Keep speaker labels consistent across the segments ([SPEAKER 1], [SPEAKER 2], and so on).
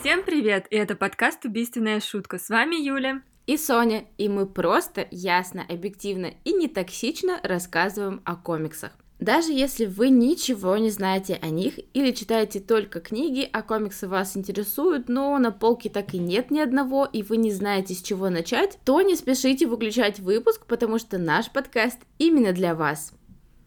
[SPEAKER 1] Всем привет! И это подкаст «Убийственная шутка». С вами Юля.
[SPEAKER 2] И Соня, и мы просто ясно, объективно и не токсично рассказываем о комиксах. Даже если вы ничего не знаете о них или читаете только книги, а комиксы вас интересуют, но на полке так и нет ни одного, и вы не знаете, с чего начать, то не спешите выключать выпуск, потому что наш подкаст именно для вас.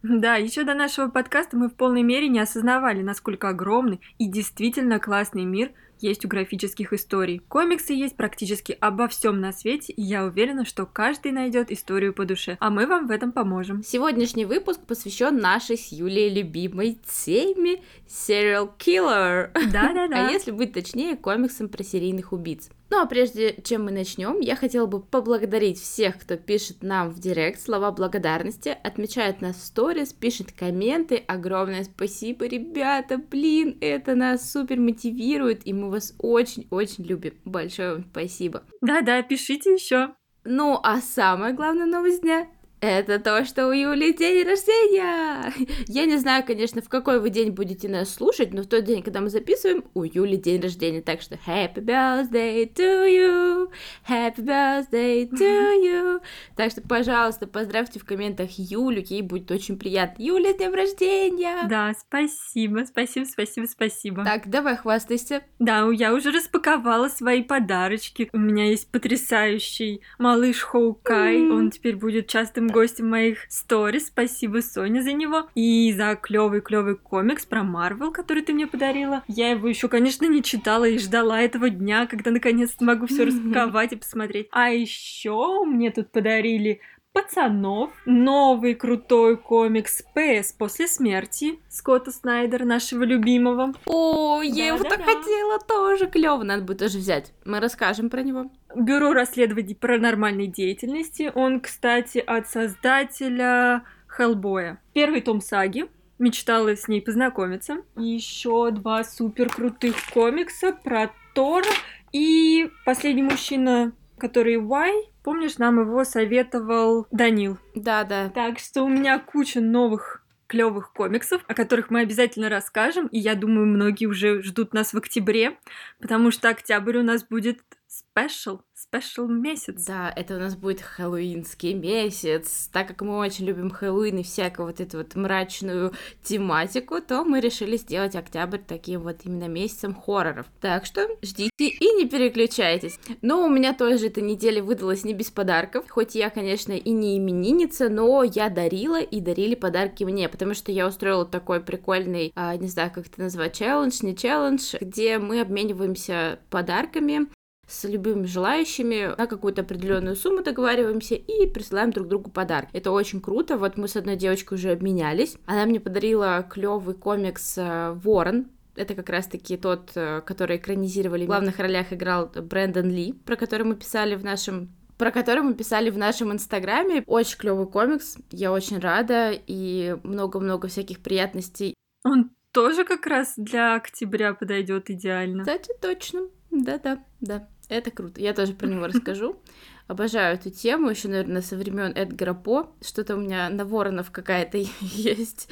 [SPEAKER 1] Да, еще до нашего подкаста мы в полной мере не осознавали, насколько огромный и действительно классный мир – есть у графических историй. Комиксы есть практически обо всем на свете, и я уверена, что каждый найдет историю по душе, а мы вам в этом поможем.
[SPEAKER 2] Сегодняшний выпуск посвящен нашей с Юлей любимой теме Serial Killer.
[SPEAKER 1] Да-да-да.
[SPEAKER 2] А если быть точнее, комиксам про серийных убийц. Ну а прежде чем мы начнем, я хотела бы поблагодарить всех, кто пишет нам в директ слова благодарности, отмечает нас в сторис, пишет комменты. Огромное спасибо, ребята, блин, это нас супер мотивирует, и мы вас очень-очень любим. Большое вам спасибо.
[SPEAKER 1] Да-да, пишите еще.
[SPEAKER 2] Ну а самая главная новость дня это то, что у Юли день рождения! Я не знаю, конечно, в какой вы день будете нас слушать, но в тот день, когда мы записываем, у Юли день рождения. Так что happy birthday to you! Happy birthday to you! Так что, пожалуйста, поздравьте в комментах Юлю, ей будет очень приятно. Юля, днем рождения!
[SPEAKER 1] Да, спасибо, спасибо, спасибо, спасибо.
[SPEAKER 2] Так, давай хвастайся.
[SPEAKER 1] Да, я уже распаковала свои подарочки. У меня есть потрясающий малыш Хоукай. Mm. Он теперь будет частым гостем моих сторис. Спасибо, Соня, за него. И за клевый клевый комикс про Марвел, который ты мне подарила. Я его еще, конечно, не читала и ждала этого дня, когда наконец смогу все распаковать и посмотреть. А еще мне тут подарили пацанов, новый крутой комикс «ПС после смерти» Скотта Снайдера, нашего любимого.
[SPEAKER 2] О, я его так хотела тоже, клево, надо будет тоже взять. Мы расскажем про него.
[SPEAKER 1] Бюро расследований паранормальной деятельности. Он, кстати, от создателя Хеллбоя. Первый том саги. Мечтала с ней познакомиться. Еще два супер крутых комикса про Тора и последний мужчина, который Y, Помнишь, нам его советовал Данил?
[SPEAKER 2] Да, да.
[SPEAKER 1] Так что у меня куча новых клевых комиксов, о которых мы обязательно расскажем, и я думаю, многие уже ждут нас в октябре, потому что октябрь у нас будет special, special месяц.
[SPEAKER 2] Да, это у нас будет хэллоуинский месяц. Так как мы очень любим Хэллоуин и всякую вот эту вот мрачную тематику, то мы решили сделать октябрь таким вот именно месяцем хорроров. Так что ждите и не переключайтесь. Но у меня тоже эта неделя выдалась не без подарков. Хоть я, конечно, и не именинница, но я дарила и дарили подарки мне, потому что я устроила такой прикольный, а, не знаю, как это назвать, челлендж, не челлендж, где мы обмениваемся подарками с любыми желающими на какую-то определенную сумму договариваемся и присылаем друг другу подарок. Это очень круто. Вот мы с одной девочкой уже обменялись. Она мне подарила клевый комикс э, Ворон. Это как раз-таки тот, э, который экранизировали. В главных ролях играл Брэндон Ли, про который мы писали в нашем про который мы писали в нашем инстаграме. Очень клевый комикс, я очень рада, и много-много всяких приятностей.
[SPEAKER 1] Он тоже как раз для октября подойдет идеально.
[SPEAKER 2] Кстати, точно. Да-да, да. Это круто. Я тоже про него расскажу. Обожаю эту тему, еще, наверное, со времен Эдгара По. Что-то у меня на воронов какая-то есть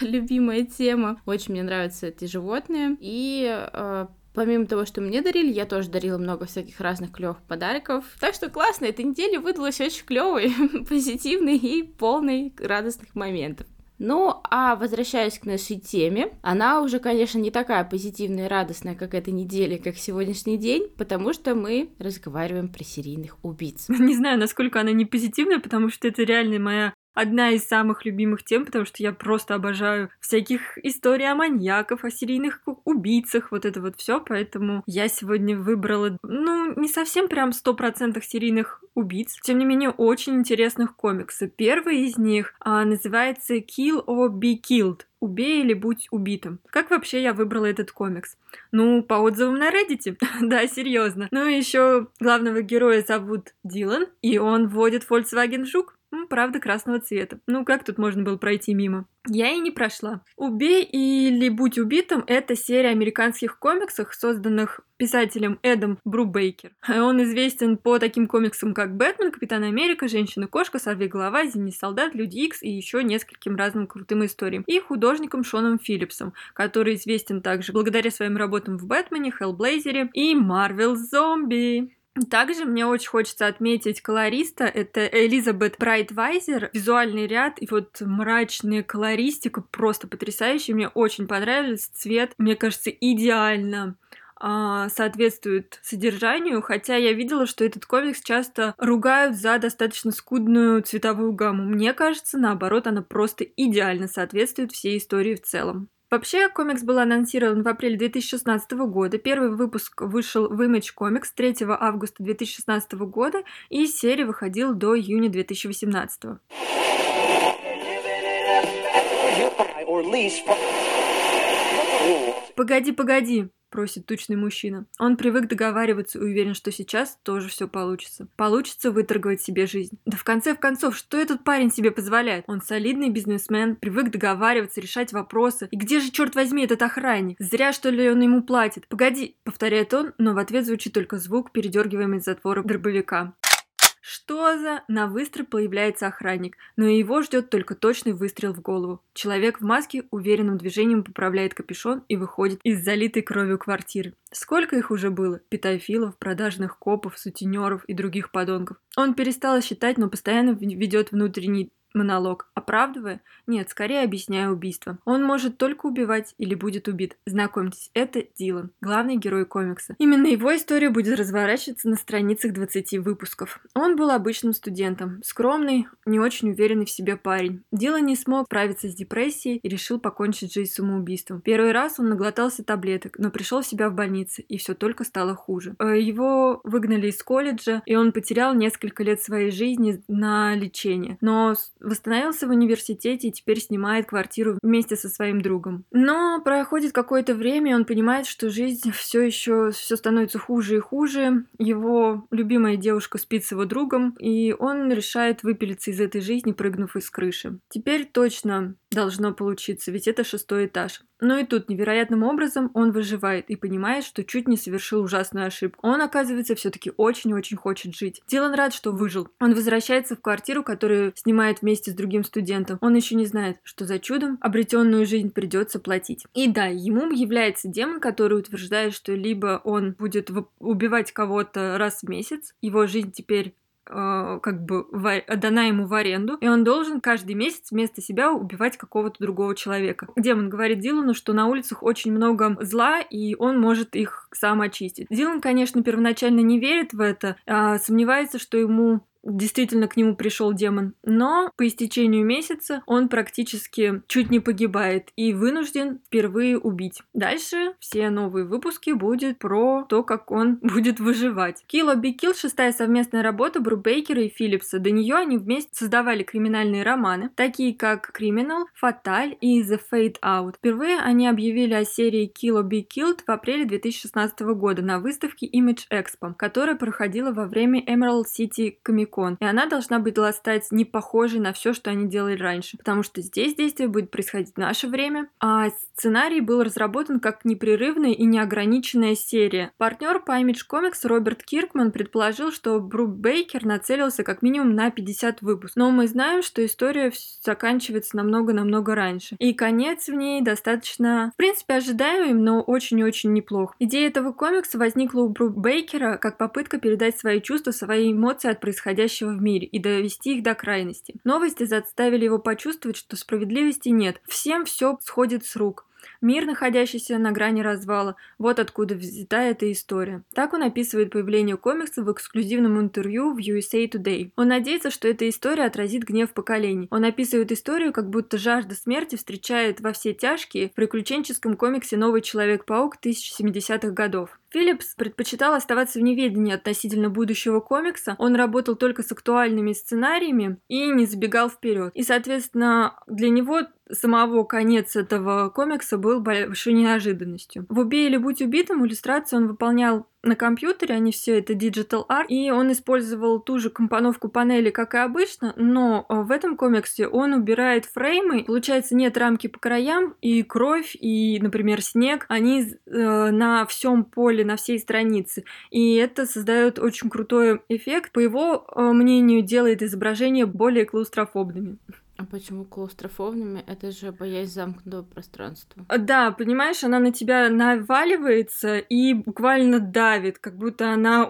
[SPEAKER 2] любимая тема. Очень мне нравятся эти животные. И э, Помимо того, что мне дарили, я тоже дарила много всяких разных клевых подарков. Так что классно, эта неделя выдалась очень клевой, позитивной и полной радостных моментов. Ну, а возвращаясь к нашей теме, она уже, конечно, не такая позитивная и радостная, как эта неделя, как сегодняшний день, потому что мы разговариваем про серийных убийц.
[SPEAKER 1] Не знаю, насколько она не позитивная, потому что это реально моя одна из самых любимых тем, потому что я просто обожаю всяких историй о маньяках, о серийных убийцах, вот это вот все, поэтому я сегодня выбрала, ну, не совсем прям сто процентов серийных убийц, тем не менее, очень интересных комиксов. Первый из них а, называется Kill or Be Killed. Убей или будь убитым. Как вообще я выбрала этот комикс? Ну, по отзывам на Reddit. да, серьезно. Ну, еще главного героя зовут Дилан, и он водит Volkswagen Жук. Правда, красного цвета. Ну, как тут можно было пройти мимо? Я и не прошла. «Убей или будь убитым» — это серия американских комиксов, созданных писателем Эдом Брубейкер. Он известен по таким комиксам, как «Бэтмен», «Капитан Америка», «Женщина-кошка», «Сорвиголова», «Зимний солдат», «Люди Икс» и еще нескольким разным крутым историям. И художником Шоном Филлипсом, который известен также благодаря своим работам в «Бэтмене», «Хеллблейзере» и «Марвел Зомби». Также мне очень хочется отметить колориста. Это Элизабет Брайтвайзер. Визуальный ряд и вот мрачная колористика просто потрясающая. Мне очень понравился цвет. Мне кажется, идеально а, соответствует содержанию, хотя я видела, что этот комикс часто ругают за достаточно скудную цветовую гамму. Мне кажется, наоборот, она просто идеально соответствует всей истории в целом. Вообще, комикс был анонсирован в апреле 2016 года. Первый выпуск вышел в Image Comics 3 августа 2016 года, и серия выходила до июня 2018. Погоди, погоди просит тучный мужчина. Он привык договариваться и уверен, что сейчас тоже все получится. Получится выторговать себе жизнь. Да в конце в концов, что этот парень себе позволяет? Он солидный бизнесмен, привык договариваться, решать вопросы. И где же, черт возьми, этот охранник? Зря, что ли, он ему платит? Погоди, повторяет он, но в ответ звучит только звук, передергиваемый затвора дробовика. Что за... На выстрел появляется охранник, но его ждет только точный выстрел в голову. Человек в маске уверенным движением поправляет капюшон и выходит из залитой кровью квартиры. Сколько их уже было? Питофилов, продажных копов, сутенеров и других подонков. Он перестал считать, но постоянно ведет внутренний монолог. Оправдывая? Нет, скорее объясняя убийство. Он может только убивать или будет убит. Знакомьтесь, это Дилан, главный герой комикса. Именно его история будет разворачиваться на страницах 20 выпусков. Он был обычным студентом, скромный, не очень уверенный в себе парень. Дилан не смог справиться с депрессией и решил покончить жизнь самоубийством. Первый раз он наглотался таблеток, но пришел в себя в больнице, и все только стало хуже. Э, его выгнали из колледжа, и он потерял несколько лет своей жизни на лечение. Но восстановился в университете и теперь снимает квартиру вместе со своим другом. Но проходит какое-то время, и он понимает, что жизнь все еще все становится хуже и хуже. Его любимая девушка спит с его другом, и он решает выпилиться из этой жизни, прыгнув из крыши. Теперь точно должно получиться, ведь это шестой этаж. Но и тут невероятным образом он выживает и понимает, что чуть не совершил ужасную ошибку. Он, оказывается, все-таки очень-очень хочет жить. Дилан рад, что выжил. Он возвращается в квартиру, которую снимает вместе с другим студентом. Он еще не знает, что за чудом обретенную жизнь придется платить. И да, ему является демон, который утверждает, что либо он будет убивать кого-то раз в месяц, его жизнь теперь как бы в, дана ему в аренду, и он должен каждый месяц вместо себя убивать какого-то другого человека. Демон говорит Дилану, что на улицах очень много зла, и он может их сам очистить. Дилан, конечно, первоначально не верит в это, а сомневается, что ему действительно к нему пришел демон. Но по истечению месяца он практически чуть не погибает и вынужден впервые убить. Дальше все новые выпуски будет про то, как он будет выживать. Kill or Be Kill шестая совместная работа Брубейкера и Филлипса. До нее они вместе создавали криминальные романы, такие как Criminal, Fatal и The Fade Out. Впервые они объявили о серии Kill or Be Killed в апреле 2016 года на выставке Image Expo, которая проходила во время Emerald City Comic Рубикон. И она должна была стать не похожей на все, что они делали раньше. Потому что здесь действие будет происходить в наше время. А сценарий был разработан как непрерывная и неограниченная серия. Партнер по Image Comics Роберт Киркман предположил, что Брук Бейкер нацелился как минимум на 50 выпусков. Но мы знаем, что история заканчивается намного-намного раньше. И конец в ней достаточно, в принципе, ожидаемый, но очень-очень неплох. Идея этого комикса возникла у Брук Бейкера как попытка передать свои чувства, свои эмоции от происходящего происходящего в мире и довести их до крайности. Новости заставили его почувствовать, что справедливости нет. Всем все сходит с рук. Мир, находящийся на грани развала, вот откуда взята эта история. Так он описывает появление комикса в эксклюзивном интервью в USA Today. Он надеется, что эта история отразит гнев поколений. Он описывает историю, как будто жажда смерти встречает во все тяжкие в приключенческом комиксе «Новый Человек-паук» 1070-х годов. Филлипс предпочитал оставаться в неведении относительно будущего комикса, он работал только с актуальными сценариями и не забегал вперед. И, соответственно, для него самого конец этого комикса был большой неожиданностью. В «Убей или будь убитым» иллюстрацию он выполнял на компьютере, они все это digital art, и он использовал ту же компоновку панели, как и обычно, но э, в этом комиксе он убирает фреймы, получается нет рамки по краям, и кровь, и, например, снег, они э, на всем поле, на всей странице, и это создает очень крутой эффект, по его э, мнению, делает изображения более клаустрофобными.
[SPEAKER 2] А почему клаустрофобными? Это же боязнь замкнутого пространства.
[SPEAKER 1] Да, понимаешь, она на тебя наваливается и буквально давит, как будто она...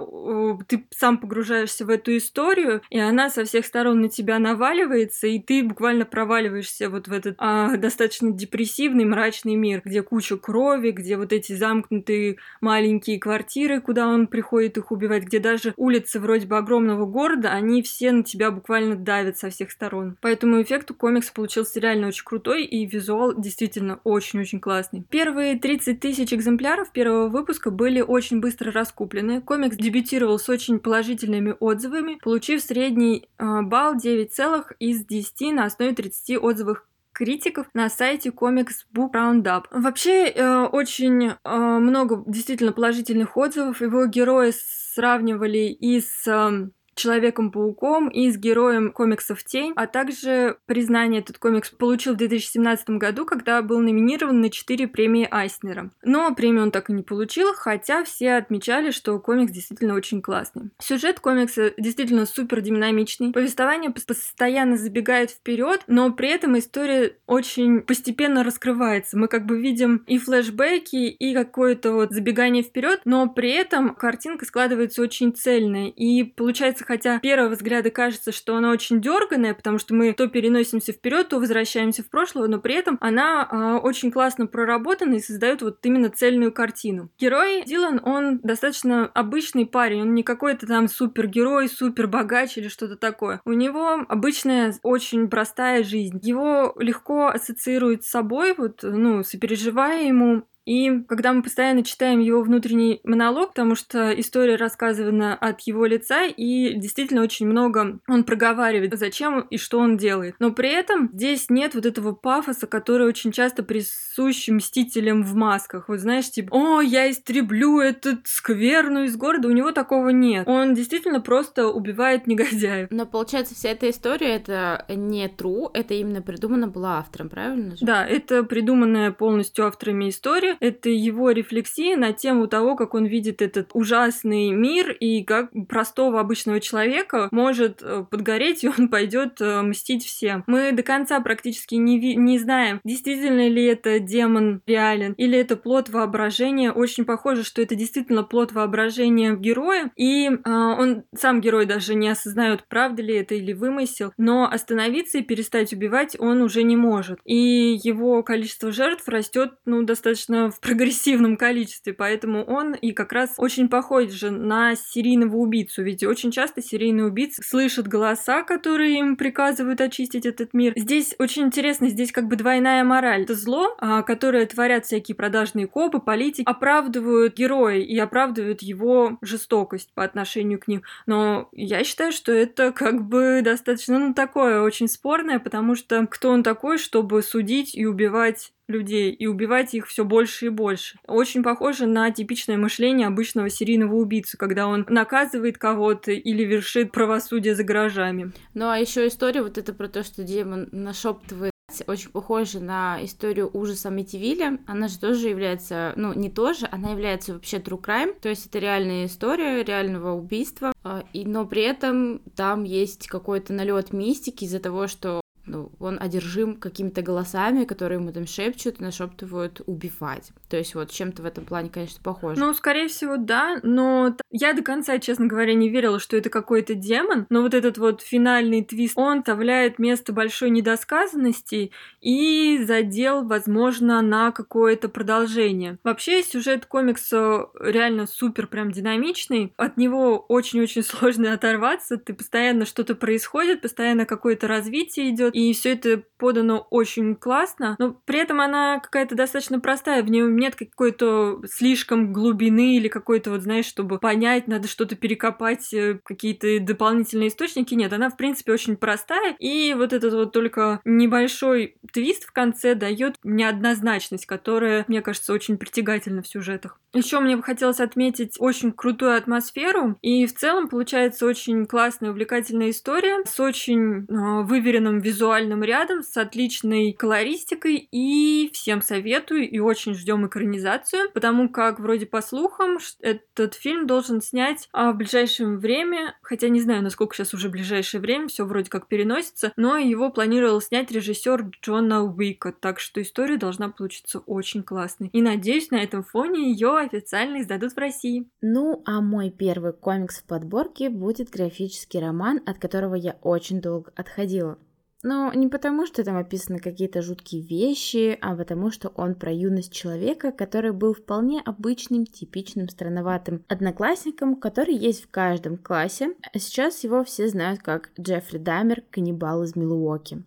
[SPEAKER 1] Ты сам погружаешься в эту историю, и она со всех сторон на тебя наваливается, и ты буквально проваливаешься вот в этот а, достаточно депрессивный, мрачный мир, где куча крови, где вот эти замкнутые маленькие квартиры, куда он приходит их убивать, где даже улицы вроде бы огромного города, они все на тебя буквально давят со всех сторон. Поэтому эффект эффект у комикса получился реально очень крутой, и визуал действительно очень-очень классный. Первые 30 тысяч экземпляров первого выпуска были очень быстро раскуплены. Комикс дебютировал с очень положительными отзывами, получив средний э, балл 9 целых из 10 на основе 30 отзывов критиков на сайте Comics Book Roundup. Вообще э, очень э, много действительно положительных отзывов. Его герои сравнивали и с э, Человеком-пауком и с героем комиксов Тень, а также признание этот комикс получил в 2017 году, когда был номинирован на 4 премии Айснера. Но премию он так и не получил, хотя все отмечали, что комикс действительно очень классный. Сюжет комикса действительно супер динамичный. Повествование постоянно забегает вперед, но при этом история очень постепенно раскрывается. Мы как бы видим и флешбеки, и какое-то вот забегание вперед, но при этом картинка складывается очень цельная. И получается хотя первого взгляда кажется, что она очень дерганая, потому что мы то переносимся вперед, то возвращаемся в прошлое, но при этом она э, очень классно проработана и создает вот именно цельную картину. Герой Дилан, он достаточно обычный парень, он не какой-то там супергерой, супер богач или что-то такое. У него обычная, очень простая жизнь. Его легко ассоциируют с собой, вот, ну, сопереживая ему, и когда мы постоянно читаем его внутренний монолог, потому что история рассказана от его лица, и действительно очень много он проговаривает, зачем и что он делает. Но при этом здесь нет вот этого пафоса, который очень часто присущ мстителям в масках. Вот знаешь, типа, о, я истреблю этот скверну из города. У него такого нет. Он действительно просто убивает негодяев.
[SPEAKER 2] Но получается, вся эта история это не true, это именно придумано было автором, правильно же?
[SPEAKER 1] Да, это придуманная полностью авторами история это его рефлексия на тему того, как он видит этот ужасный мир и как простого обычного человека может э, подгореть, и он пойдет э, мстить всем. Мы до конца практически не, ви- не знаем, действительно ли это демон реален, или это плод воображения. Очень похоже, что это действительно плод воображения героя, и э, он сам герой даже не осознает, правда ли это или вымысел, но остановиться и перестать убивать он уже не может. И его количество жертв растет, ну, достаточно в прогрессивном количестве, поэтому он и как раз очень похож же на серийного убийцу, ведь очень часто серийные убийцы слышат голоса, которые им приказывают очистить этот мир. Здесь очень интересно, здесь как бы двойная мораль. Это зло, а, которое творят всякие продажные копы, политики, оправдывают героя и оправдывают его жестокость по отношению к ним. Но я считаю, что это как бы достаточно, ну, такое очень спорное, потому что кто он такой, чтобы судить и убивать людей и убивать их все больше и больше. Очень похоже на типичное мышление обычного серийного убийцы, когда он наказывает кого-то или вершит правосудие за гаражами.
[SPEAKER 2] Ну а еще история вот это про то, что демон нашептывает очень похожа на историю ужаса Митивиля. Она же тоже является, ну, не тоже, она является вообще true crime, то есть это реальная история реального убийства, а, и, но при этом там есть какой-то налет мистики из-за того, что ну, он одержим какими-то голосами, которые ему там шепчут, нашептывают убивать. То есть вот чем-то в этом плане, конечно, похоже.
[SPEAKER 1] Ну, скорее всего, да, но я до конца, честно говоря, не верила, что это какой-то демон, но вот этот вот финальный твист, он оставляет место большой недосказанности и задел, возможно, на какое-то продолжение. Вообще, сюжет комикса реально супер прям динамичный, от него очень-очень сложно оторваться, ты постоянно что-то происходит, постоянно какое-то развитие идет, и все это подано очень классно, но при этом она какая-то достаточно простая, в ней нет какой-то слишком глубины или какой-то, вот знаешь, чтобы понять, надо что-то перекопать, э, какие-то дополнительные источники. Нет, она, в принципе, очень простая, и вот этот вот только небольшой твист в конце дает неоднозначность, которая, мне кажется, очень притягательна в сюжетах. Еще мне бы хотелось отметить очень крутую атмосферу, и в целом получается очень классная, увлекательная история с очень э, выверенным визуальным рядом, с отличной колористикой, и всем советую, и очень ждем экранизацию, потому как вроде по слухам этот фильм должен снять а, в ближайшее время, хотя не знаю, насколько сейчас уже ближайшее время, все вроде как переносится, но его планировал снять режиссер Джона Уика, так что история должна получиться очень классной. И надеюсь, на этом фоне ее официально издадут в России.
[SPEAKER 2] Ну, а мой первый комикс в подборке будет графический роман, от которого я очень долго отходила. Но не потому, что там описаны какие-то жуткие вещи, а потому, что он про юность человека, который был вполне обычным, типичным, странноватым одноклассником, который есть в каждом классе. А сейчас его все знают как Джеффри Дамер, каннибал из Милуоки.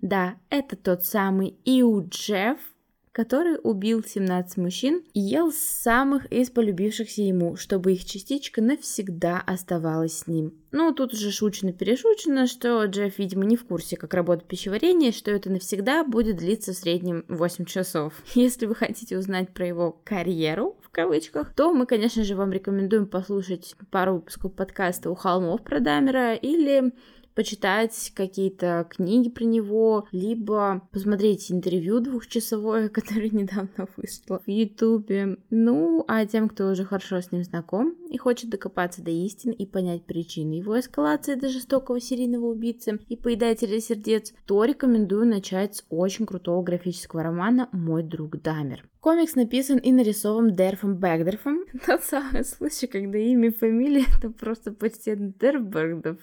[SPEAKER 2] Да, это тот самый Иу Джефф, который убил 17 мужчин и ел самых из полюбившихся ему, чтобы их частичка навсегда оставалась с ним. Ну, тут уже шучно-перешучено, что Джефф, видимо, не в курсе, как работает пищеварение, что это навсегда будет длиться в среднем 8 часов. Если вы хотите узнать про его карьеру, в кавычках, то мы, конечно же, вам рекомендуем послушать пару выпусков подкаста «У холмов» про Дамера или почитать какие-то книги про него, либо посмотреть интервью двухчасовое, которое недавно вышло в Ютубе. Ну, а тем, кто уже хорошо с ним знаком и хочет докопаться до истины и понять причины его эскалации до жестокого серийного убийцы и поедателя сердец, то рекомендую начать с очень крутого графического романа «Мой друг Дамер». Комикс написан и нарисован Дерфом Бэгдерфом. Тот самый случай, когда имя и фамилия это просто почти Дербергдов.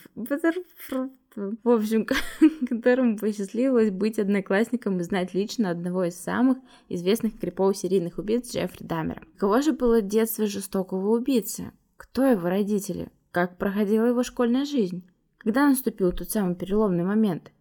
[SPEAKER 2] В общем, которому посчастливилось быть одноклассником и знать лично одного из самых известных криповых серийных убийц Джеффри Даммера. Кого же было детство жестокого убийцы? Кто его родители? Как проходила его школьная жизнь? Когда наступил тот самый переломный момент?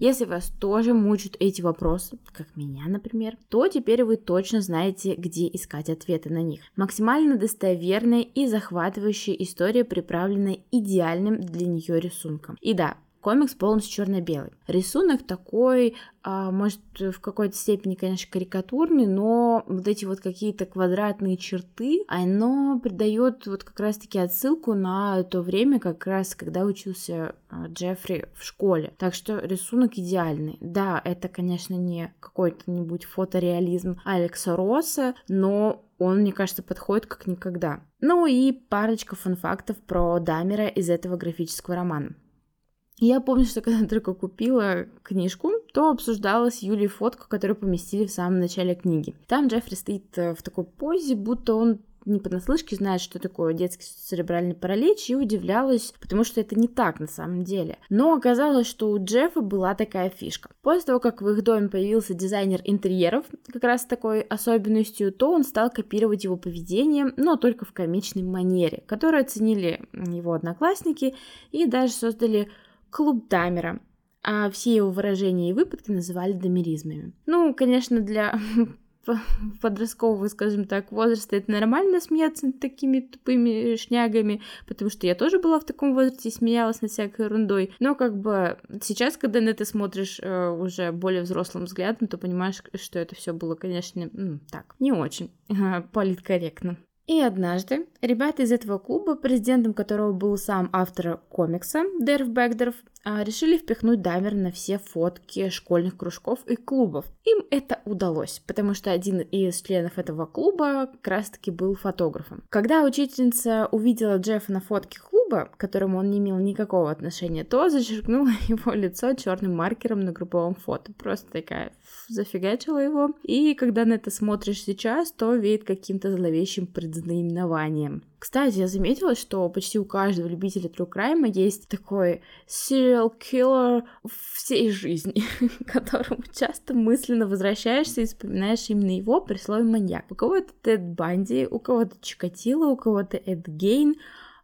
[SPEAKER 2] Если вас тоже мучают эти вопросы, как меня, например, то теперь вы точно знаете, где искать ответы на них. Максимально достоверная и захватывающая история, приправленная идеальным для нее рисунком. И да, Комикс полностью черно-белый. Рисунок такой, а, может, в какой-то степени, конечно, карикатурный, но вот эти вот какие-то квадратные черты, оно придает вот как раз-таки отсылку на то время, как раз когда учился а, Джеффри в школе. Так что рисунок идеальный. Да, это, конечно, не какой-то-нибудь фотореализм Алекса Росса, но он, мне кажется, подходит как никогда. Ну и парочка фан-фактов про Дамера из этого графического романа. Я помню, что когда только купила книжку, то обсуждалась Юлей фотку, которую поместили в самом начале книги. Там Джеффри стоит э, в такой позе, будто он не понаслышке знает, что такое детский церебральный паралич, и удивлялась, потому что это не так на самом деле. Но оказалось, что у Джеффа была такая фишка. После того, как в их доме появился дизайнер интерьеров, как раз такой особенностью, то он стал копировать его поведение, но только в комичной манере, которую оценили его одноклассники и даже создали клуб Дамера, а все его выражения и выпадки называли домеризмами. Ну, конечно, для подросткового, скажем так, возраста это нормально смеяться над такими тупыми шнягами, потому что я тоже была в таком возрасте и смеялась над всякой ерундой. Но как бы сейчас, когда на это смотришь э, уже более взрослым взглядом, то понимаешь, что это все было, конечно, так, не очень э, политкорректно. И однажды ребята из этого клуба, президентом которого был сам автор комикса Дерв Бэгдеров, а, решили впихнуть Дамер на все фотки школьных кружков и клубов. Им это удалось, потому что один из членов этого клуба как раз-таки был фотографом. Когда учительница увидела Джеффа на фотке клуба, к которому он не имел никакого отношения, то зачеркнула его лицо черным маркером на групповом фото. Просто такая зафигачила его. И когда на это смотришь сейчас, то веет каким-то зловещим предзнаменованием. Кстати, я заметила, что почти у каждого любителя True Crime есть такой serial killer всей жизни, которому часто мысленно возвращаешься и вспоминаешь именно его при слове маньяк. У кого-то Тед Банди, у кого-то Чикатило, у кого-то Эд Гейн,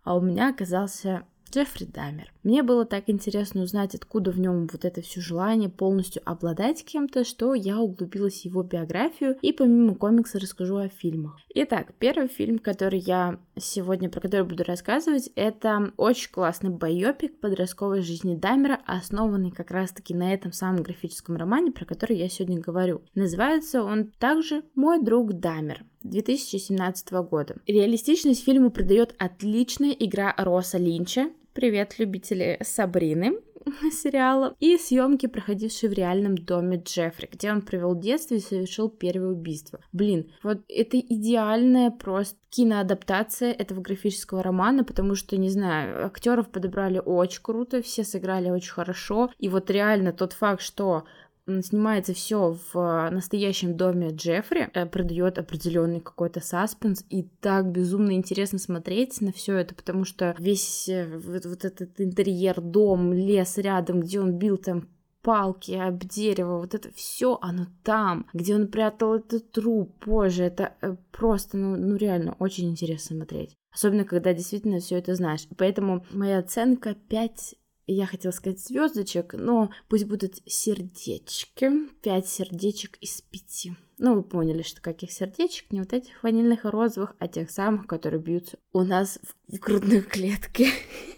[SPEAKER 2] а у меня оказался Джеффри Дамер. Мне было так интересно узнать, откуда в нем вот это все желание полностью обладать кем-то, что я углубилась в его биографию и помимо комикса расскажу о фильмах. Итак, первый фильм, который я сегодня, про который буду рассказывать, это очень классный байопик подростковой жизни Дамера, основанный как раз-таки на этом самом графическом романе, про который я сегодня говорю. Называется он также «Мой друг Дамер». 2017 года. Реалистичность фильму придает отличная игра Роса Линча. Привет, любители Сабрины сериала и съемки, проходившие в реальном доме Джеффри, где он провел детство и совершил первое убийство. Блин, вот это идеальная просто киноадаптация этого графического романа, потому что, не знаю, актеров подобрали очень круто, все сыграли очень хорошо, и вот реально тот факт, что снимается все в настоящем доме Джеффри, э, придает определенный какой-то саспенс, и так безумно интересно смотреть на все это, потому что весь э, вот, вот этот интерьер, дом, лес рядом, где он бил там палки об дерево, вот это все, оно там, где он прятал этот труп, боже, это э, просто, ну, ну реально, очень интересно смотреть. Особенно, когда действительно все это знаешь. Поэтому моя оценка 5 я хотела сказать звездочек, но пусть будут сердечки. Пять сердечек из пяти. Ну, вы поняли, что каких сердечек? Не вот этих ванильных и розовых, а тех самых, которые бьются у нас в грудной клетке.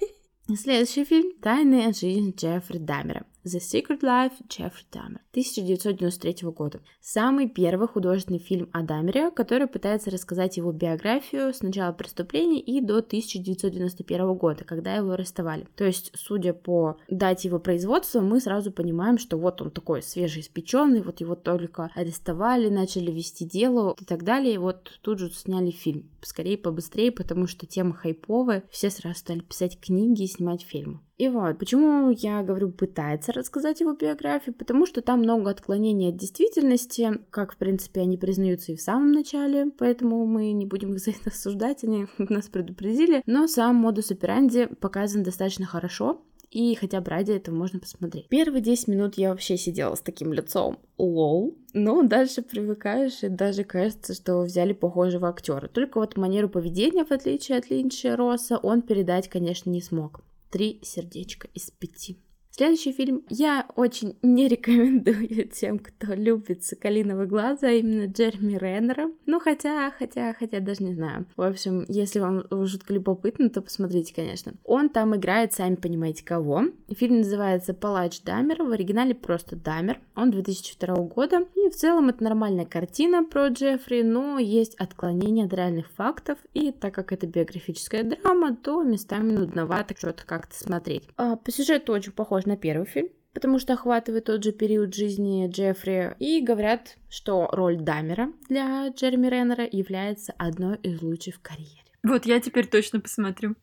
[SPEAKER 2] Следующий фильм «Тайная жизнь Джеффри Дамера». The Secret Life Джеффри Дамер 1993 года. Самый первый художественный фильм о Дамере, который пытается рассказать его биографию с начала преступления и до 1991 года, когда его арестовали. То есть, судя по дате его производства, мы сразу понимаем, что вот он такой свежеиспеченный, вот его только арестовали, начали вести дело и так далее. И вот тут же сняли фильм. Скорее, побыстрее, потому что тема хайповая, все сразу стали писать книги и снимать фильмы. И вот, почему я говорю пытается рассказать его биографию, потому что там много отклонений от действительности, как, в принципе, они признаются и в самом начале, поэтому мы не будем их за это осуждать, они нас предупредили, но сам модус операнди показан достаточно хорошо, и хотя бы ради этого можно посмотреть. Первые 10 минут я вообще сидела с таким лицом лол, но дальше привыкаешь, и даже кажется, что взяли похожего актера. Только вот манеру поведения, в отличие от Линча Росса, он передать, конечно, не смог три сердечка из пяти. Следующий фильм я очень не рекомендую тем, кто любит «Соколиного глаза», а именно Джерми Реннера. Ну, хотя, хотя, хотя, даже не знаю. В общем, если вам жутко любопытно, то посмотрите, конечно. Он там играет, сами понимаете, кого. Фильм называется «Палач Дамер», в оригинале просто Дамер. Он 2002 года. И в целом это нормальная картина про Джеффри, но есть отклонения от реальных фактов. И так как это биографическая драма, то местами нудновато что-то как-то смотреть. А, по сюжету очень похож на первый фильм, потому что охватывает тот же период жизни Джеффри, и говорят, что роль Дамера для Джереми Реннера является одной из лучших в карьере.
[SPEAKER 1] Вот я теперь точно посмотрю.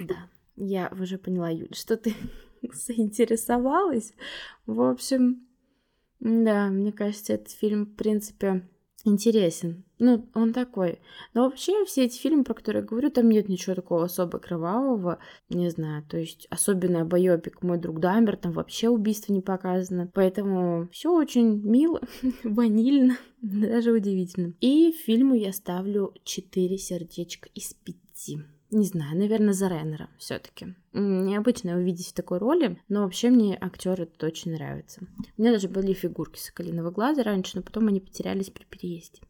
[SPEAKER 2] Да, я уже поняла, Юль, что ты заинтересовалась. В общем, да, мне кажется, этот фильм, в принципе, интересен. Ну, он такой. Но вообще все эти фильмы, про которые я говорю, там нет ничего такого особо кровавого. Не знаю, то есть особенно боепик «Мой друг Дамбер», там вообще убийство не показано. Поэтому все очень мило, ванильно, даже удивительно. И фильму я ставлю 4 сердечка из 5 не знаю, наверное, за Реннера все-таки. Необычно увидеть в такой роли, но вообще мне актер этот очень нравится. У меня даже были фигурки соколиного глаза раньше, но потом они потерялись при переезде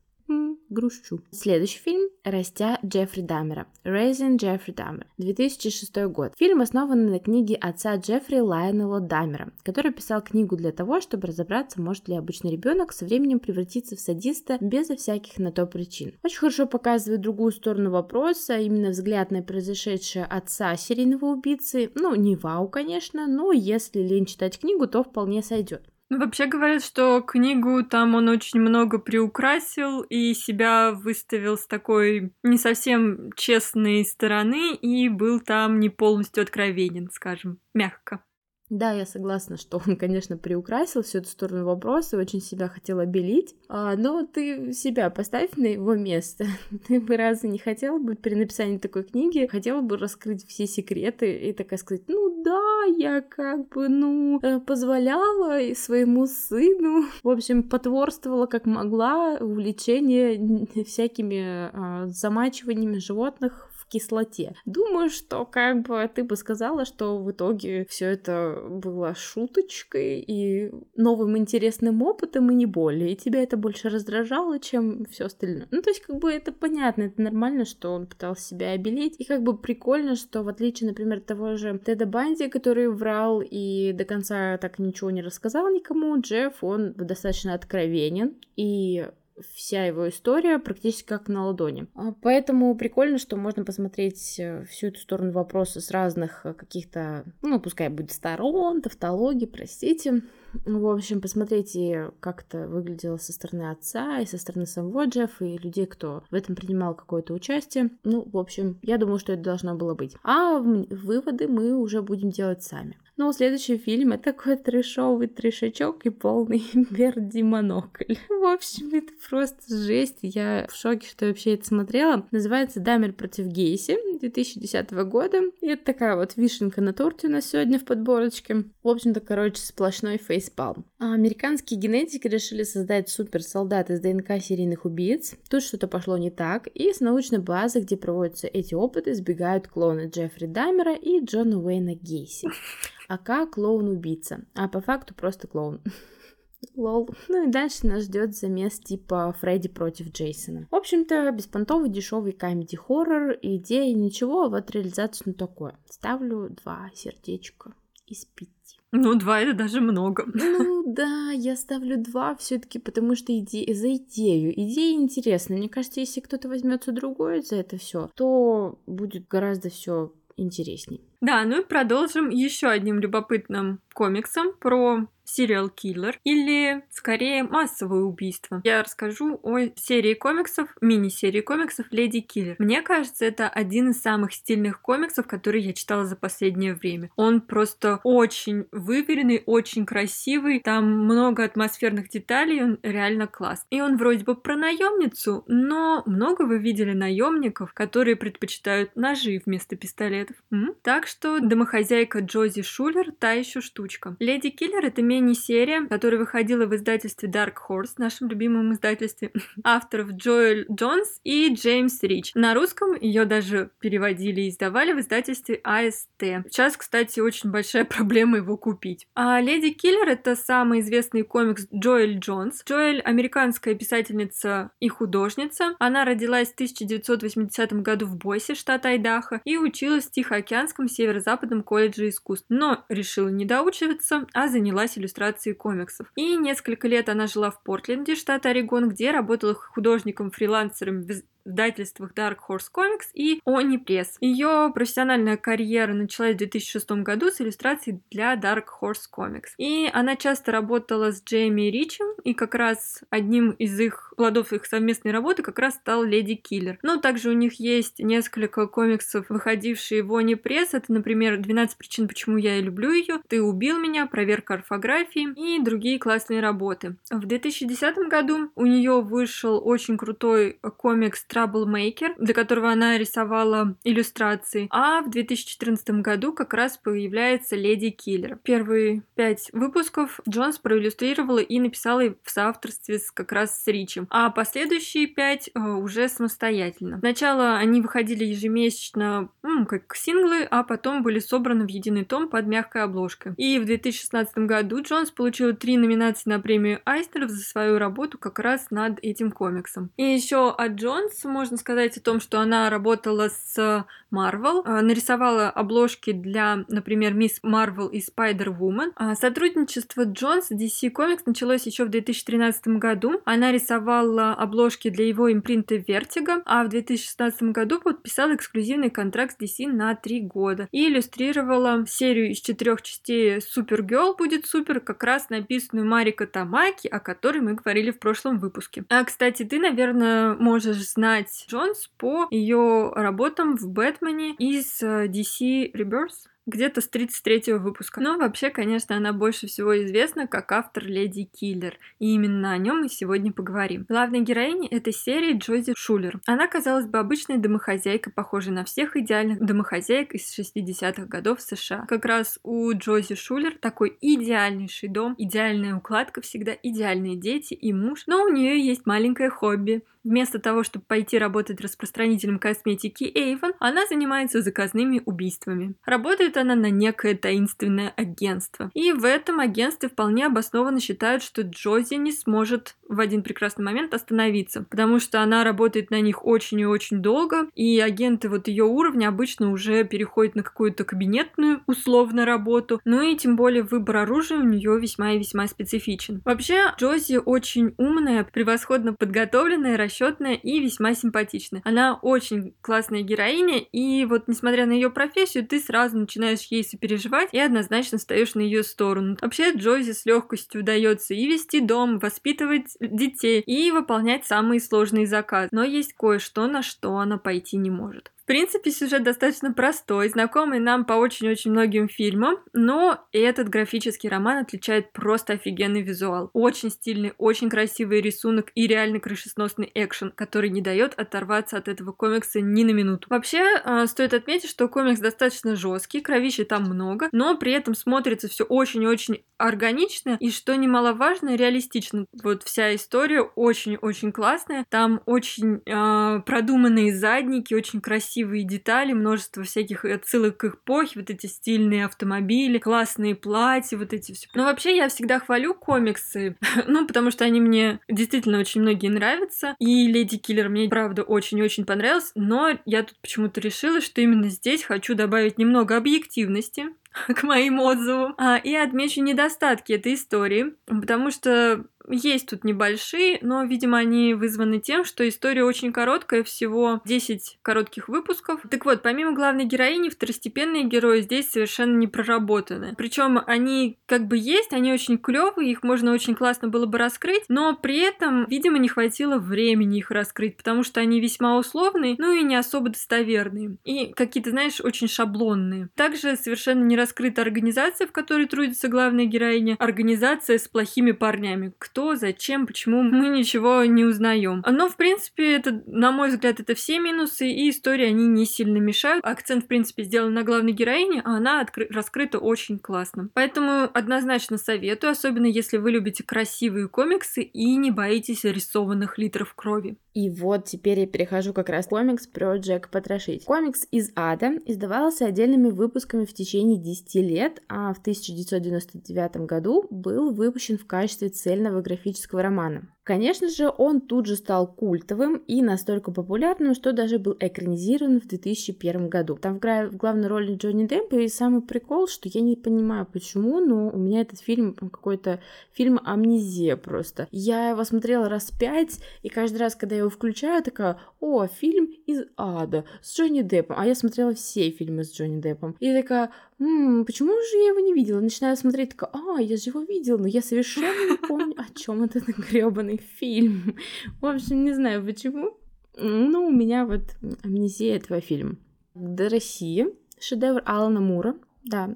[SPEAKER 2] грущу. Следующий фильм «Растя Джеффри Даммера» «Raising Джеффри Даммер» 2006 год. Фильм основан на книге отца Джеффри Лайонела Даммера, который писал книгу для того, чтобы разобраться, может ли обычный ребенок со временем превратиться в садиста безо всяких на то причин. Очень хорошо показывает другую сторону вопроса, именно взгляд на произошедшее отца серийного убийцы. Ну, не вау, конечно, но если лень читать книгу, то вполне сойдет.
[SPEAKER 1] Ну, вообще говорят, что книгу там он очень много приукрасил и себя выставил с такой не совсем честной стороны и был там не полностью откровенен, скажем, мягко.
[SPEAKER 2] Да, я согласна, что он, конечно, приукрасил всю эту сторону вопроса, очень себя хотел обелить, а, но ты себя поставь на его место. Ты бы разве не хотела бы при написании такой книги, хотела бы раскрыть все секреты и такая сказать, ну да, я как бы, ну, э, позволяла своему сыну, в общем, потворствовала как могла увлечение всякими а, замачиваниями животных в кислоте. Думаю, что как бы ты бы сказала, что в итоге все это было шуточкой и новым интересным опытом и не более. И тебя это больше раздражало, чем все остальное. Ну, то есть, как бы это понятно, это нормально, что он пытался себя обелить. И как бы прикольно, что в отличие, например, того же Теда Банди, который врал и до конца так ничего не рассказал никому, Джефф, он достаточно откровенен и вся его история практически как на ладони. А, поэтому прикольно, что можно посмотреть э, всю эту сторону вопроса с разных э, каких-то, ну, пускай будет сторон, тавтологии, простите. В общем, посмотрите, как это выглядело со стороны отца и со стороны самого Джеффа и людей, кто в этом принимал какое-то участие. Ну, в общем, я думаю, что это должно было быть. А выводы мы уже будем делать сами. Ну, следующий фильм это такой трешовый трешачок и полный Берди Монокль. В общем, это просто жесть. Я в шоке, что вообще это смотрела. Называется «Дамер против Гейси» 2010 года. И это такая вот вишенка на торте у нас сегодня в подборочке. В общем-то, короче, сплошной фейспалм. А американские генетики решили создать суперсолдат из ДНК серийных убийц. Тут что-то пошло не так. И с научной базы, где проводятся эти опыты, сбегают клоны Джеффри Дамера и Джона Уэйна Гейси. АК клоун-убийца, а по факту просто клоун. Лол. Ну и дальше нас ждет замес типа Фредди против Джейсона. В общем-то, беспонтовый дешевый комедий-хоррор. Идея ничего, а вот реализация ну такое. Ставлю два сердечка из пяти.
[SPEAKER 1] Ну, два это даже много.
[SPEAKER 2] Ну да, я ставлю два все-таки, потому что иде... за идею. Идея интересная. Мне кажется, если кто-то возьмется другой за это все, то будет гораздо все интересней.
[SPEAKER 1] Да, ну и продолжим еще одним любопытным комиксом про сериал киллер или скорее массовое убийство. Я расскажу о серии комиксов, мини-серии комиксов Леди Киллер. Мне кажется, это один из самых стильных комиксов, которые я читала за последнее время. Он просто очень выверенный, очень красивый, там много атмосферных деталей, он реально класс. И он вроде бы про наемницу, но много вы видели наемников, которые предпочитают ножи вместо пистолетов. М? Так что домохозяйка Джози Шулер та еще штучка. Леди Киллер это мини-серия, которая выходила в издательстве Dark Horse, нашем любимом издательстве, авторов Джоэль Джонс и Джеймс Рич. На русском ее даже переводили и издавали в издательстве АСТ. Сейчас, кстати, очень большая проблема его купить. А Леди Киллер это самый известный комикс Джоэль Джонс. Джоэль американская писательница и художница. Она родилась в 1980 году в Бойсе, штат Айдахо, и училась в Тихоокеанском северо-западном колледже искусств, но решила не доучиваться, а занялась иллюстрацией комиксов. И несколько лет она жила в Портленде, штат Орегон, где работала художником-фрилансером издательствах Dark Horse Comics и Oni Press. Ее профессиональная карьера началась в 2006 году с иллюстраций для Dark Horse Comics. И она часто работала с Джейми Ричем, и как раз одним из их плодов их совместной работы как раз стал Леди Киллер. Но также у них есть несколько комиксов, выходившие в Они Пресс. Это, например, 12 причин, почему я и люблю ее, Ты убил меня, проверка орфографии и другие классные работы. В 2010 году у нее вышел очень крутой комикс Troublemaker, для которого она рисовала иллюстрации. А в 2014 году как раз появляется Леди Киллер. Первые пять выпусков Джонс проиллюстрировала и написала в соавторстве с, как раз с Ричем. А последующие пять э, уже самостоятельно. Сначала они выходили ежемесячно м, как синглы, а потом были собраны в единый том под мягкой обложкой. И в 2016 году Джонс получил три номинации на премию Айснеров за свою работу как раз над этим комиксом. И еще от Джонс можно сказать о том, что она работала с Marvel, а, нарисовала обложки для, например, Мисс Марвел и Spider-Woman. А, сотрудничество Джонс с DC Comics началось еще в 2013 году. Она рисовала обложки для его импринта Vertigo, а в 2016 году подписала эксклюзивный контракт с DC на три года и иллюстрировала серию из четырех частей Supergirl будет супер, как раз написанную Марика Тамаки, о которой мы говорили в прошлом выпуске. А, кстати, ты, наверное, можешь знать Джонс по ее работам в Бэтмене из э, DC Rebirth. где-то с 33 выпуска. Но вообще, конечно, она больше всего известна как автор Леди Киллер, и именно о нем мы сегодня поговорим. Главной героиней этой серии Джози Шулер. Она, казалось бы, обычная домохозяйка, похожая на всех идеальных домохозяек из 60-х годов США. Как раз у Джози Шулер такой идеальнейший дом, идеальная укладка всегда, идеальные дети и муж, но у нее есть маленькое хобби Вместо того, чтобы пойти работать распространителем косметики Avon, она занимается заказными убийствами. Работает она на некое таинственное агентство. И в этом агентстве вполне обоснованно считают, что Джози не сможет в один прекрасный момент остановиться, потому что она работает на них очень и очень долго, и агенты вот ее уровня обычно уже переходят на какую-то кабинетную условно работу, ну и тем более выбор оружия у нее весьма и весьма специфичен. Вообще, Джози очень умная, превосходно подготовленная, расчетная и весьма симпатичная. Она очень классная героиня, и вот несмотря на ее профессию, ты сразу начинаешь ей сопереживать и однозначно встаешь на ее сторону. Вообще, Джози с легкостью удается и вести дом, воспитывать детей и выполнять самые сложные заказы. Но есть кое-что, на что она пойти не может. Принципе, сюжет достаточно простой, знакомый нам по очень-очень многим фильмам, но этот графический роман отличает просто офигенный визуал. Очень стильный, очень красивый рисунок и реально крышесносный экшен, который не дает оторваться от этого комикса ни на минуту. Вообще, э, стоит отметить, что комикс достаточно жесткий, кровищи там много, но при этом смотрится все очень-очень органично и, что немаловажно, реалистично. Вот вся история очень-очень классная, там очень э, продуманные задники, очень красивые красивые детали, множество всяких отсылок к эпохе, вот эти стильные автомобили, классные платья, вот эти все. Но вообще я всегда хвалю комиксы, ну, потому что они мне действительно очень многие нравятся. И Леди Киллер мне, правда, очень-очень понравился, но я тут почему-то решила, что именно здесь хочу добавить немного объективности, к моим отзывам. А, и отмечу недостатки этой истории, потому что есть тут небольшие, но, видимо, они вызваны тем, что история очень короткая, всего 10 коротких выпусков. Так вот, помимо главной героини, второстепенные герои здесь совершенно не проработаны. Причем они как бы есть, они очень клевые, их можно очень классно было бы раскрыть, но при этом, видимо, не хватило времени их раскрыть, потому что они весьма условные, ну и не особо достоверные. И какие-то, знаешь, очень шаблонные. Также совершенно не раскрыта организация, в которой трудится главная героиня. Организация с плохими парнями кто, зачем, почему, мы ничего не узнаем. Но, в принципе, это, на мой взгляд, это все минусы, и истории они не сильно мешают. Акцент, в принципе, сделан на главной героине, а она откры- раскрыта очень классно. Поэтому однозначно советую, особенно если вы любите красивые комиксы и не боитесь рисованных литров крови.
[SPEAKER 2] И вот теперь я перехожу как раз комикс про Джека Потрошитель. Комикс из ада издавался отдельными выпусками в течение 10 лет, а в 1999 году был выпущен в качестве цельного графического романа. Конечно же, он тут же стал культовым и настолько популярным, что даже был экранизирован в 2001 году. Там играет в главной роли Джонни Депп, и самый прикол, что я не понимаю почему, но у меня этот фильм какой-то фильм амнезия просто. Я его смотрела раз пять, и каждый раз, когда я его включаю, такая, о, фильм из ада с Джонни Деппом. А я смотрела все фильмы с Джонни Деппом. И такая, м-м, почему же я его не видела? Начинаю смотреть, такая, а, я же его видела, но я совершенно не помню, о чем этот гребаный фильм. В общем, не знаю почему. Ну, у меня вот амнезия этого фильма. До России шедевр Алана Мура. Да,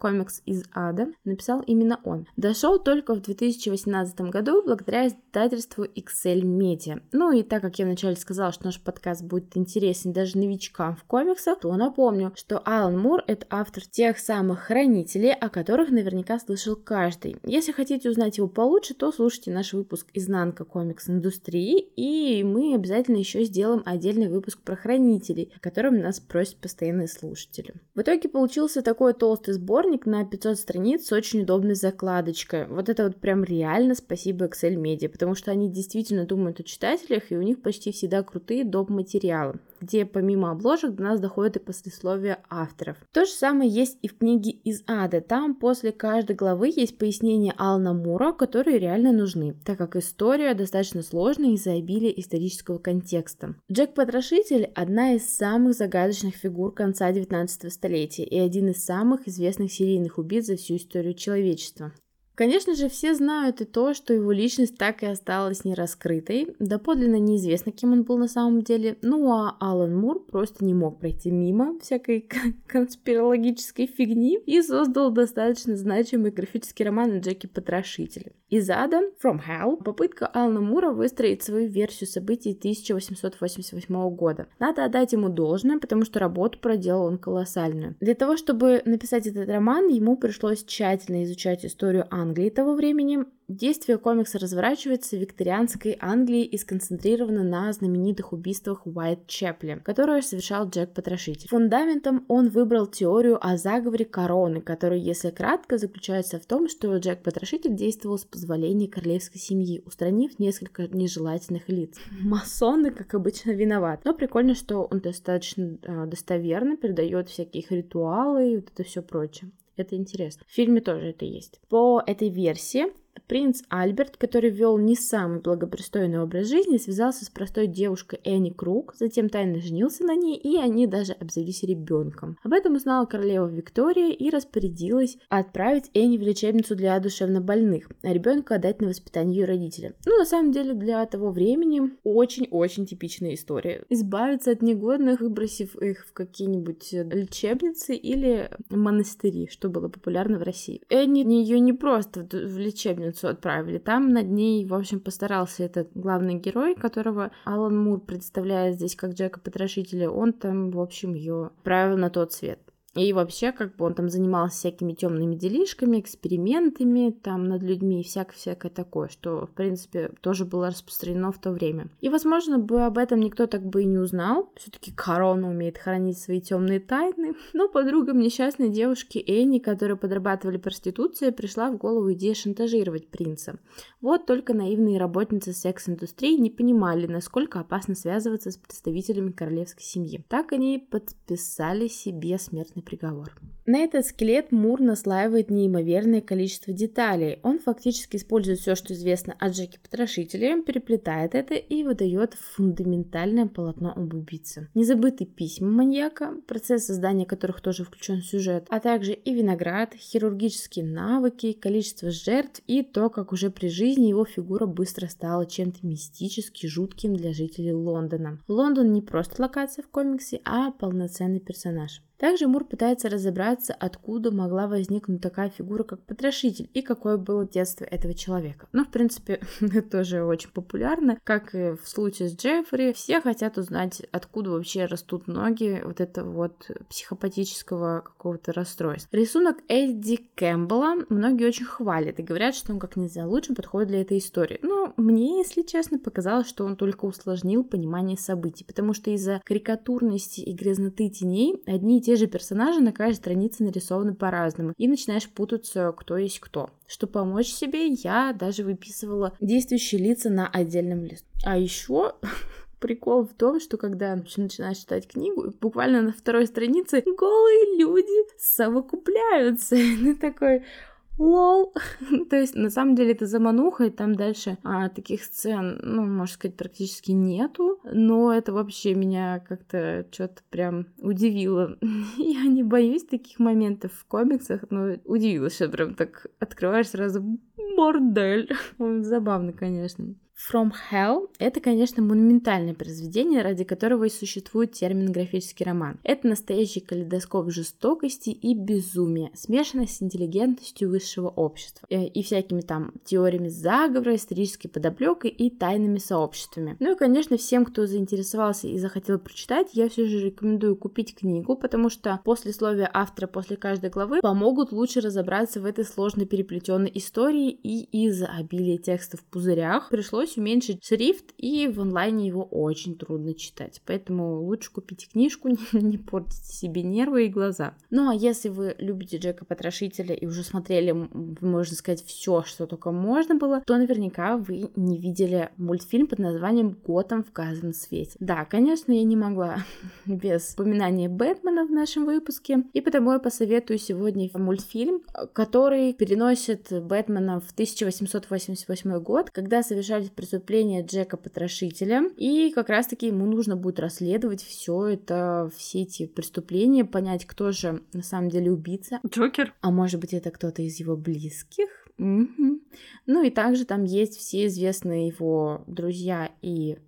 [SPEAKER 2] комикс из ада, написал именно он. Дошел только в 2018 году благодаря издательству Excel Media. Ну и так как я вначале сказала, что наш подкаст будет интересен даже новичкам в комиксах, то напомню, что Алан Мур — это автор тех самых хранителей, о которых наверняка слышал каждый. Если хотите узнать его получше, то слушайте наш выпуск «Изнанка комикс-индустрии», и мы обязательно еще сделаем отдельный выпуск про хранителей, о котором нас просят постоянные слушатели. В итоге получился такой толстый сборник на 500 страниц с очень удобной закладочкой. Вот это вот прям реально спасибо Excel Media, потому что они действительно думают о читателях, и у них почти всегда крутые доп. материалы, где помимо обложек до нас доходит и послесловие авторов. То же самое есть и в книге из ада. Там после каждой главы есть пояснения Алана Мура, которые реально нужны, так как история достаточно сложная из-за обилия исторического контекста. Джек Потрошитель – одна из самых загадочных фигур конца 19 столетия и один из самых известных серийных убийц за всю историю человечества. Конечно же, все знают и то, что его личность так и осталась нераскрытой. Доподлинно неизвестно, кем он был на самом деле. Ну а Алан Мур просто не мог пройти мимо всякой конспирологической фигни и создал достаточно значимый графический роман Джеки Потрошителе. Из ада From Hell попытка Алана Мура выстроить свою версию событий 1888 года. Надо отдать ему должное, потому что работу проделал он колоссальную. Для того, чтобы написать этот роман, ему пришлось тщательно изучать историю Англии Англии того времени, действие комикса разворачивается в викторианской Англии и сконцентрировано на знаменитых убийствах Уайт Чепли, которые совершал Джек Потрошитель. Фундаментом он выбрал теорию о заговоре короны, которая, если кратко, заключается в том, что Джек Потрошитель действовал с позволения королевской семьи, устранив несколько нежелательных лиц. Масоны, как обычно, виноват. Но прикольно, что он достаточно э, достоверно передает всякие ритуалы и вот это все прочее. Это интересно. В фильме тоже это есть. По этой версии Принц Альберт, который вел не самый благопристойный образ жизни, связался с простой девушкой Энни Круг, затем тайно женился на ней, и они даже обзавелись ребенком. Об этом узнала королева Виктория и распорядилась отправить Энни в лечебницу для душевнобольных, а ребенка отдать на воспитание ее родителям. Ну, на самом деле, для того времени очень-очень типичная история. Избавиться от негодных, выбросив их в какие-нибудь лечебницы или монастыри, что было популярно в России. Энни ее не просто в лечебницу лечебницу отправили. Там над ней, в общем, постарался этот главный герой, которого Алан Мур представляет здесь как Джека Потрошителя. Он там, в общем, ее отправил на тот свет. И вообще, как бы он там занимался всякими темными делишками, экспериментами там над людьми и всякое-всякое такое, что, в принципе, тоже было распространено в то время. И, возможно, бы об этом никто так бы и не узнал. Все-таки корона умеет хранить свои темные тайны. Но подругам несчастной девушки Энни, которые подрабатывали проституцией, пришла в голову идея шантажировать принца. Вот только наивные работницы секс-индустрии не понимали, насколько опасно связываться с представителями королевской семьи. Так они подписали себе смертный приговор. На этот скелет Мур наслаивает неимоверное количество деталей. Он фактически использует все, что известно о Джеке Потрошителе, переплетает это и выдает фундаментальное полотно об убийце. Незабытые письма маньяка, процесс создания которых тоже включен в сюжет, а также и виноград, хирургические навыки, количество жертв и то, как уже при жизни его фигура быстро стала чем-то мистически жутким для жителей Лондона. Лондон не просто локация в комиксе, а полноценный персонаж. Также Мур пытается разобраться, откуда могла возникнуть такая фигура, как потрошитель, и какое было детство этого человека. Ну, в принципе, это тоже очень популярно, как и в случае с Джеффри. Все хотят узнать, откуда вообще растут ноги вот этого вот психопатического какого-то расстройства. Рисунок Эдди Кэмпбелла многие очень хвалят и говорят, что он как нельзя лучше подходит для этой истории. Но мне, если честно, показалось, что он только усложнил понимание событий, потому что из-за карикатурности и грязноты теней одни и те же персонажи на каждой странице нарисованы по-разному, и начинаешь путаться, кто есть кто. Чтобы помочь себе, я даже выписывала действующие лица на отдельном листе. А еще прикол в том, что когда начинаешь читать книгу, буквально на второй странице голые люди совокупляются. И ты такой, лол. То есть, на самом деле, это замануха, и там дальше а, таких сцен, ну, можно сказать, практически нету. Но это вообще меня как-то что-то прям удивило. Я не боюсь таких моментов в комиксах, но удивилась, что прям так открываешь сразу бордель. Забавно, конечно. From Hell — это, конечно, монументальное произведение, ради которого и существует термин графический роман. Это настоящий калейдоскоп жестокости и безумия, смешанный с интеллигентностью высшего общества э, и всякими там теориями заговора, исторической подоплекой и тайными сообществами. Ну и, конечно, всем, кто заинтересовался и захотел прочитать, я все же рекомендую купить книгу, потому что послесловия автора после каждой главы помогут лучше разобраться в этой сложно переплетенной истории и из-за обилия текстов в пузырях пришлось пришлось уменьшить шрифт, и в онлайне его очень трудно читать. Поэтому лучше купите книжку, не, портите себе нервы и глаза. Ну а если вы любите Джека Потрошителя и уже смотрели, можно сказать, все, что только можно было, то наверняка вы не видели мультфильм под названием «Готэм в газовом свете». Да, конечно, я не могла без упоминания Бэтмена в нашем выпуске, и потому я посоветую сегодня мультфильм, который переносит Бэтмена в 1888 год, когда совершались преступления Джека Потрошителя, и как раз-таки ему нужно будет расследовать все это, все эти преступления, понять, кто же на самом деле убийца.
[SPEAKER 1] Джокер?
[SPEAKER 2] А может быть, это кто-то из его близких? Угу. Ну и также там есть все известные его друзья и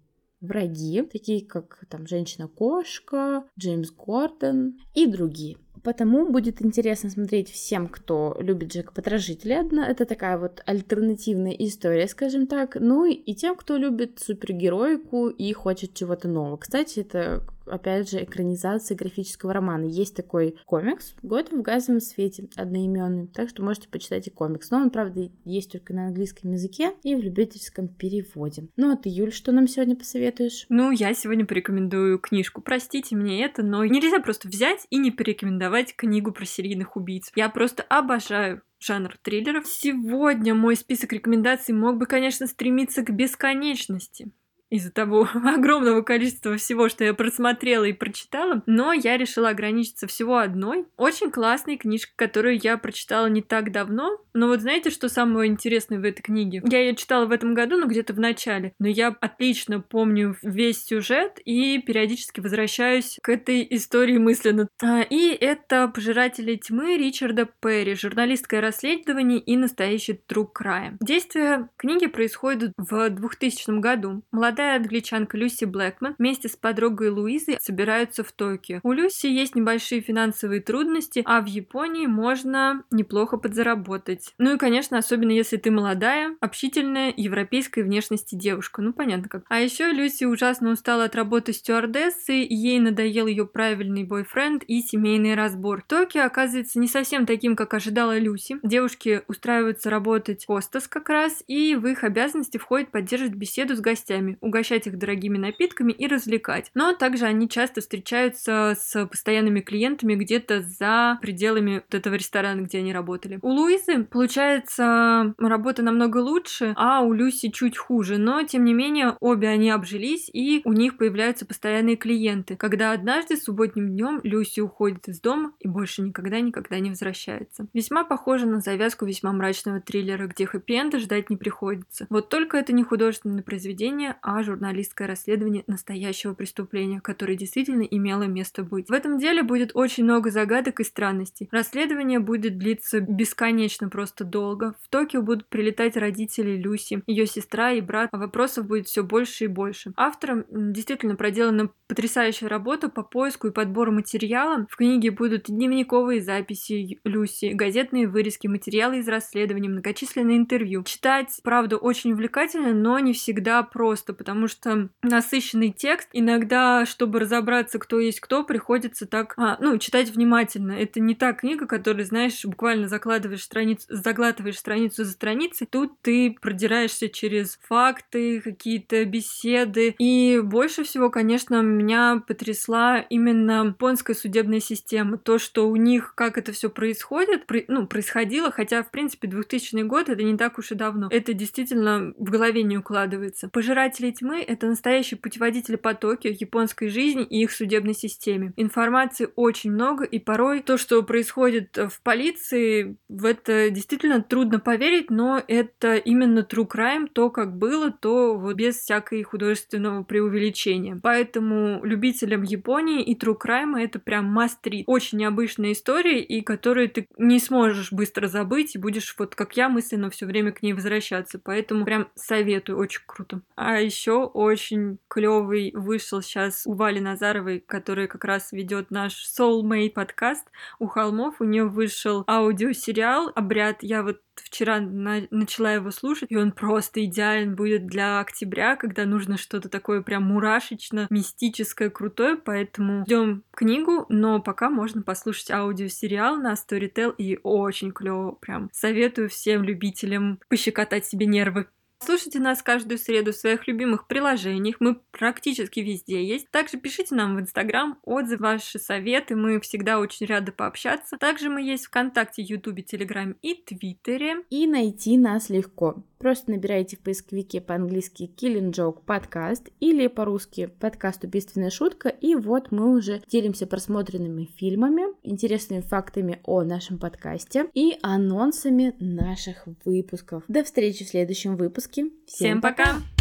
[SPEAKER 2] враги, такие как там женщина-кошка, Джеймс Гордон и другие. Потому будет интересно смотреть всем, кто любит Джека Потрошителя. Это такая вот альтернативная история, скажем так. Ну и тем, кто любит супергероику и хочет чего-то нового. Кстати, это опять же, экранизации графического романа. Есть такой комикс «Год в газовом свете» одноименный, так что можете почитать и комикс. Но он, правда, есть только на английском языке и в любительском переводе. Ну а ты, Юль, что нам сегодня посоветуешь?
[SPEAKER 1] Ну, я сегодня порекомендую книжку. Простите мне это, но нельзя просто взять и не порекомендовать книгу про серийных убийц. Я просто обожаю жанр триллеров. Сегодня мой список рекомендаций мог бы, конечно, стремиться к бесконечности из-за того огромного количества всего, что я просмотрела и прочитала, но я решила ограничиться всего одной. Очень классной книжкой, которую я прочитала не так давно. Но вот знаете, что самое интересное в этой книге? Я ее читала в этом году, но где-то в начале. Но я отлично помню весь сюжет и периодически возвращаюсь к этой истории мысленно. А, и это «Пожиратели тьмы» Ричарда Перри, журналистское расследование и настоящий true crime. Действие книги происходит в 2000 году. Молодая молодая англичанка Люси Блэкман вместе с подругой Луизой собираются в Токио. У Люси есть небольшие финансовые трудности, а в Японии можно неплохо подзаработать. Ну и, конечно, особенно если ты молодая, общительная, европейской внешности девушка. Ну, понятно как. А еще Люси ужасно устала от работы стюардессы, ей надоел ее правильный бойфренд и семейный разбор. Токио оказывается не совсем таким, как ожидала Люси. Девушки устраиваются работать хостес как раз, и в их обязанности входит поддерживать беседу с гостями, угощать их дорогими напитками и развлекать. Но также они часто встречаются с постоянными клиентами где-то за пределами вот этого ресторана, где они работали. У Луизы получается работа намного лучше, а у Люси чуть хуже, но тем не менее обе они обжились и у них появляются постоянные клиенты. Когда однажды субботним днем Люси уходит из дома и больше никогда-никогда не возвращается. Весьма похоже на завязку весьма мрачного триллера, где хэппи-энда ждать не приходится. Вот только это не художественное произведение, а журналистское расследование настоящего преступления, которое действительно имело место быть. В этом деле будет очень много загадок и странностей. Расследование будет длиться бесконечно просто долго. В Токио будут прилетать родители Люси, ее сестра и брат, а вопросов будет все больше и больше. Автором действительно проделана потрясающая работа по поиску и подбору материала. В книге будут дневниковые записи Люси, газетные вырезки, материалы из расследований, многочисленные интервью. Читать, правда, очень увлекательно, но не всегда просто, потому потому что насыщенный текст. Иногда, чтобы разобраться, кто есть кто, приходится так, а, ну, читать внимательно. Это не та книга, которую, знаешь, буквально закладываешь страницу, заглатываешь страницу за страницей. Тут ты продираешься через факты, какие-то беседы. И больше всего, конечно, меня потрясла именно японская судебная система. То, что у них, как это все происходит, при, ну, происходило, хотя, в принципе, 2000 год это не так уж и давно. Это действительно в голове не укладывается. Пожиратели тьмы — это настоящий путеводитель по Токио, японской жизни и их судебной системе. Информации очень много, и порой то, что происходит в полиции, в это действительно трудно поверить, но это именно true crime, то, как было, то вот без всякой художественного преувеличения. Поэтому любителям Японии и true crime это прям must read. Очень необычная история, и которую ты не сможешь быстро забыть, и будешь вот как я мысленно все время к ней возвращаться. Поэтому прям советую, очень круто. А еще еще очень клевый вышел сейчас у Вали Назаровой, которая как раз ведет наш Soulmate подкаст у холмов. У нее вышел аудиосериал «Обряд». Я вот вчера на начала его слушать, и он просто идеален будет для октября, когда нужно что-то такое прям мурашечно, мистическое, крутое, поэтому ждем книгу, но пока можно послушать аудиосериал на Storytel, и очень клево, прям советую всем любителям пощекотать себе нервы. Слушайте нас каждую среду в своих любимых приложениях. Мы практически везде есть. Также пишите нам в Инстаграм отзывы, ваши советы. Мы всегда очень рады пообщаться. Также мы есть ВКонтакте, Ютубе, Телеграме и Твиттере.
[SPEAKER 2] И найти нас легко. Просто набирайте в поисковике по-английски Killing Joke подкаст или по-русски подкаст «Убийственная шутка». И вот мы уже делимся просмотренными фильмами, интересными фактами о нашем подкасте и анонсами наших выпусков. До встречи в следующем выпуске.
[SPEAKER 1] Всем, Всем пока! пока.